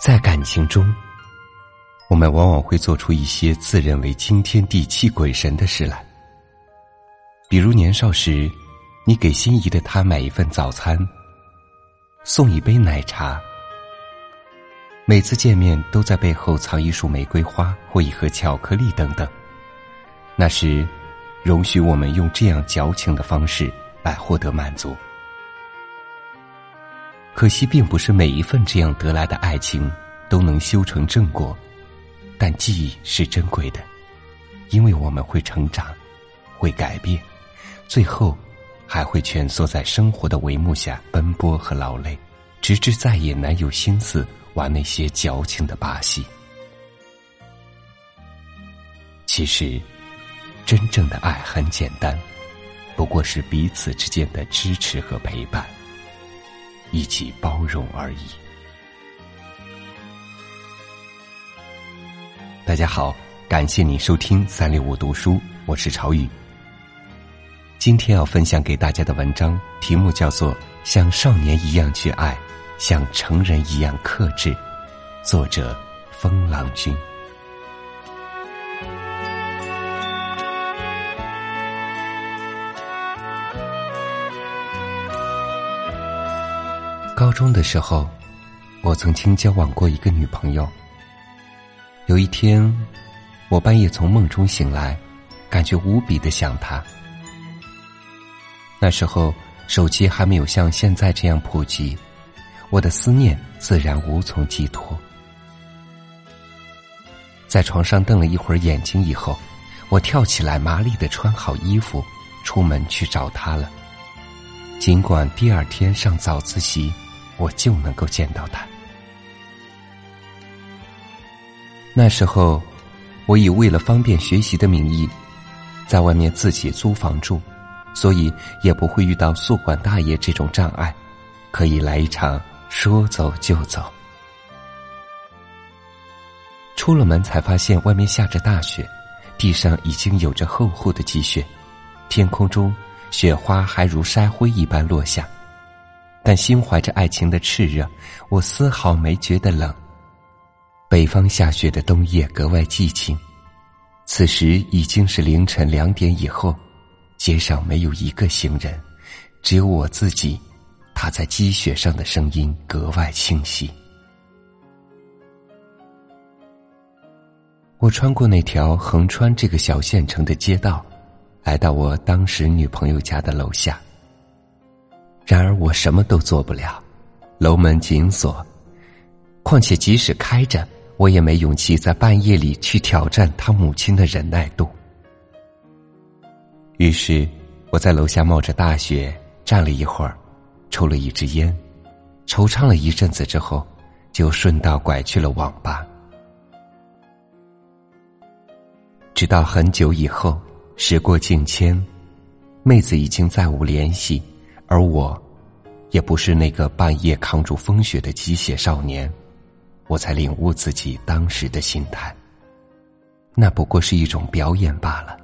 在感情中，我们往往会做出一些自认为惊天地泣鬼神的事来。比如年少时，你给心仪的他买一份早餐，送一杯奶茶，每次见面都在背后藏一束玫瑰花或一盒巧克力等等。那时，容许我们用这样矫情的方式来获得满足。可惜，并不是每一份这样得来的爱情都能修成正果，但记忆是珍贵的，因为我们会成长，会改变，最后还会蜷缩在生活的帷幕下奔波和劳累，直至再也难有心思玩那些矫情的把戏。其实，真正的爱很简单，不过是彼此之间的支持和陪伴。一起包容而已。大家好，感谢你收听三六五读书，我是朝雨。今天要分享给大家的文章题目叫做《像少年一样去爱，像成人一样克制》，作者风郎君。高中的时候，我曾经交往过一个女朋友。有一天，我半夜从梦中醒来，感觉无比的想她。那时候手机还没有像现在这样普及，我的思念自然无从寄托。在床上瞪了一会儿眼睛以后，我跳起来，麻利的穿好衣服，出门去找她了。尽管第二天上早自习。我就能够见到他。那时候，我以为了方便学习的名义，在外面自己租房住，所以也不会遇到宿管大爷这种障碍，可以来一场说走就走。出了门才发现外面下着大雪，地上已经有着厚厚的积雪，天空中雪花还如筛灰一般落下。但心怀着爱情的炽热，我丝毫没觉得冷。北方下雪的冬夜格外寂静，此时已经是凌晨两点以后，街上没有一个行人，只有我自己，踏在积雪上的声音格外清晰。我穿过那条横穿这个小县城的街道，来到我当时女朋友家的楼下。然而我什么都做不了，楼门紧锁。况且即使开着，我也没勇气在半夜里去挑战他母亲的忍耐度。于是我在楼下冒着大雪站了一会儿，抽了一支烟，惆怅了一阵子之后，就顺道拐去了网吧。直到很久以后，时过境迁，妹子已经再无联系。而我，也不是那个半夜扛住风雪的机械少年，我才领悟自己当时的心态。那不过是一种表演罢了，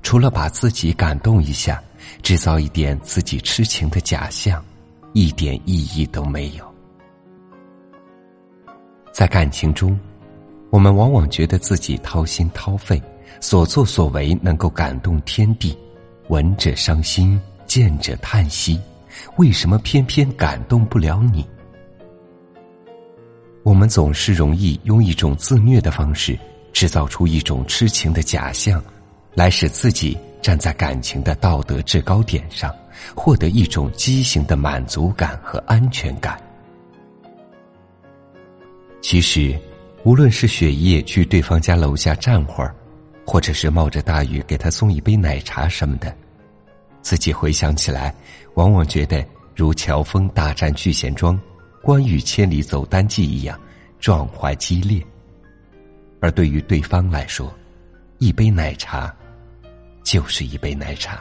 除了把自己感动一下，制造一点自己痴情的假象，一点意义都没有。在感情中，我们往往觉得自己掏心掏肺，所作所为能够感动天地，闻者伤心。见者叹息，为什么偏偏感动不了你？我们总是容易用一种自虐的方式，制造出一种痴情的假象，来使自己站在感情的道德制高点上，获得一种畸形的满足感和安全感。其实，无论是雪夜去对方家楼下站会儿，或者是冒着大雨给他送一杯奶茶什么的。自己回想起来，往往觉得如乔峰大战聚贤庄、关羽千里走单骑一样壮怀激烈。而对于对方来说，一杯奶茶就是一杯奶茶，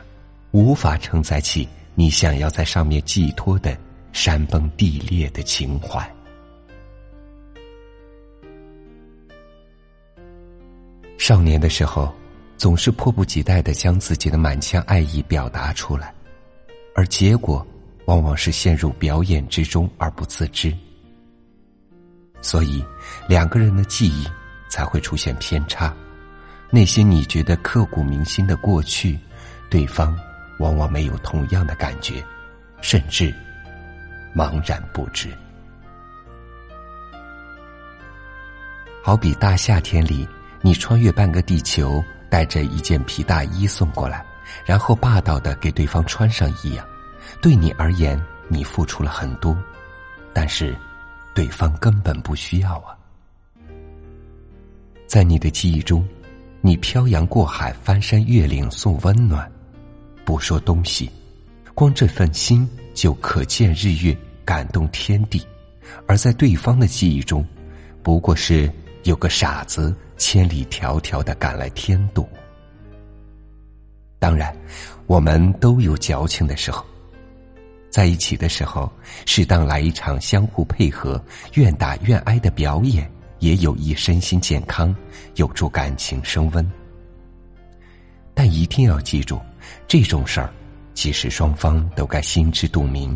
无法承载起你想要在上面寄托的山崩地裂的情怀。少年的时候。总是迫不及待的将自己的满腔爱意表达出来，而结果往往是陷入表演之中而不自知。所以两个人的记忆才会出现偏差。那些你觉得刻骨铭心的过去，对方往往没有同样的感觉，甚至茫然不知。好比大夏天里，你穿越半个地球，带着一件皮大衣送过来，然后霸道的给对方穿上一样。对你而言，你付出了很多，但是对方根本不需要啊。在你的记忆中。你漂洋过海、翻山越岭送温暖，不说东西，光这份心就可见日月，感动天地；而在对方的记忆中，不过是有个傻子千里迢迢的赶来添堵。当然，我们都有矫情的时候，在一起的时候，适当来一场相互配合、愿打愿挨的表演。也有益身心健康，有助感情升温。但一定要记住，这种事儿，其实双方都该心知肚明。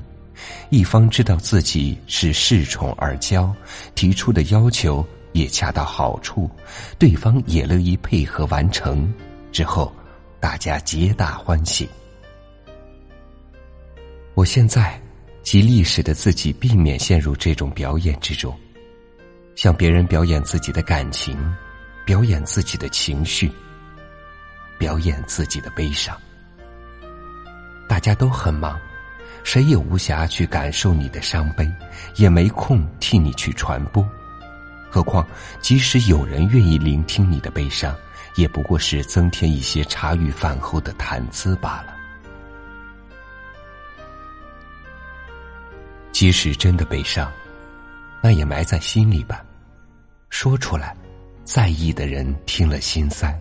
一方知道自己是恃宠而骄，提出的要求也恰到好处，对方也乐意配合完成，之后大家皆大欢喜。我现在极力使得自己避免陷入这种表演之中。向别人表演自己的感情，表演自己的情绪，表演自己的悲伤。大家都很忙，谁也无暇去感受你的伤悲，也没空替你去传播。何况，即使有人愿意聆听你的悲伤，也不过是增添一些茶余饭后的谈资罢了。即使真的悲伤。那也埋在心里吧，说出来，在意的人听了心塞，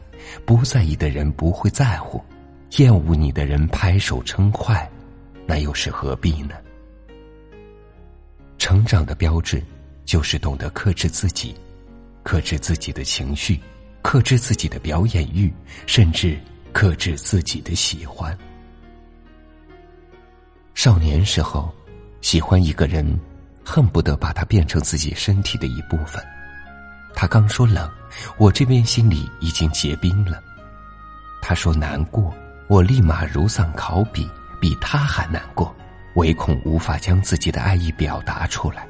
不在意的人不会在乎，厌恶你的人拍手称快，那又是何必呢？成长的标志，就是懂得克制自己，克制自己的情绪，克制自己的表演欲，甚至克制自己的喜欢。少年时候，喜欢一个人。恨不得把它变成自己身体的一部分。他刚说冷，我这边心里已经结冰了。他说难过，我立马如丧考妣，比他还难过，唯恐无法将自己的爱意表达出来。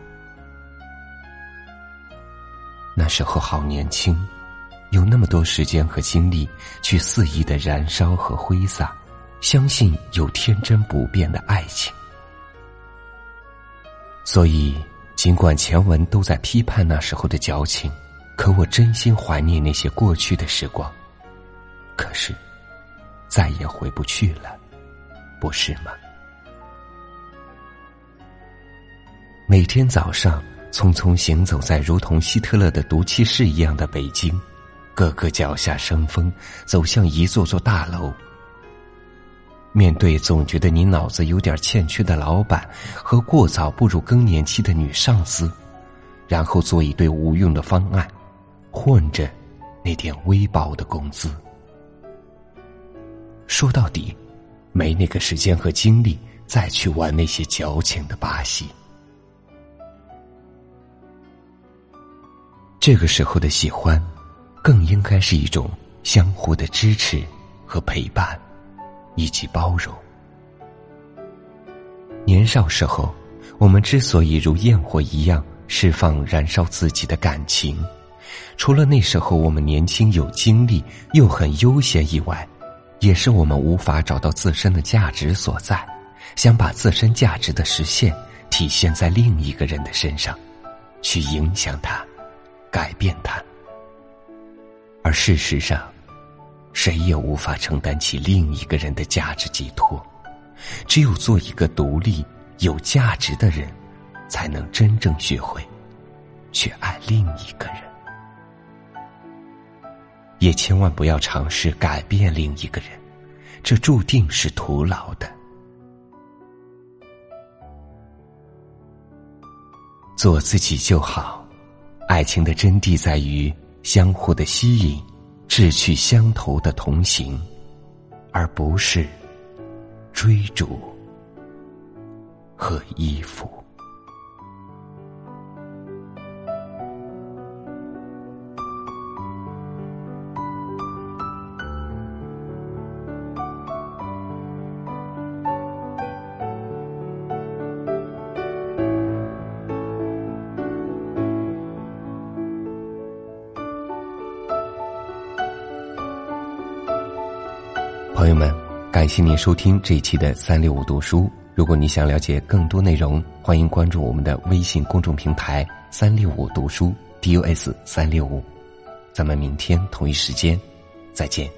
那时候好年轻，有那么多时间和精力去肆意的燃烧和挥洒，相信有天真不变的爱情。所以，尽管前文都在批判那时候的矫情，可我真心怀念那些过去的时光。可是，再也回不去了，不是吗？每天早上，匆匆行走在如同希特勒的毒气室一样的北京，个个脚下生风，走向一座座大楼。面对总觉得你脑子有点欠缺的老板和过早步入更年期的女上司，然后做一堆无用的方案，混着那点微薄的工资。说到底，没那个时间和精力再去玩那些矫情的把戏。这个时候的喜欢，更应该是一种相互的支持和陪伴。以及包容。年少时候，我们之所以如焰火一样释放、燃烧自己的感情，除了那时候我们年轻有精力又很悠闲以外，也是我们无法找到自身的价值所在，想把自身价值的实现体现在另一个人的身上，去影响他、改变他。而事实上，谁也无法承担起另一个人的价值寄托，只有做一个独立、有价值的人，才能真正学会去爱另一个人。也千万不要尝试改变另一个人，这注定是徒劳的。做自己就好，爱情的真谛在于相互的吸引。志趣相投的同行，而不是追逐和依附。朋友们，感谢您收听这一期的三六五读书。如果你想了解更多内容，欢迎关注我们的微信公众平台“三六五读书 ”，DUS 三六五。咱们明天同一时间再见。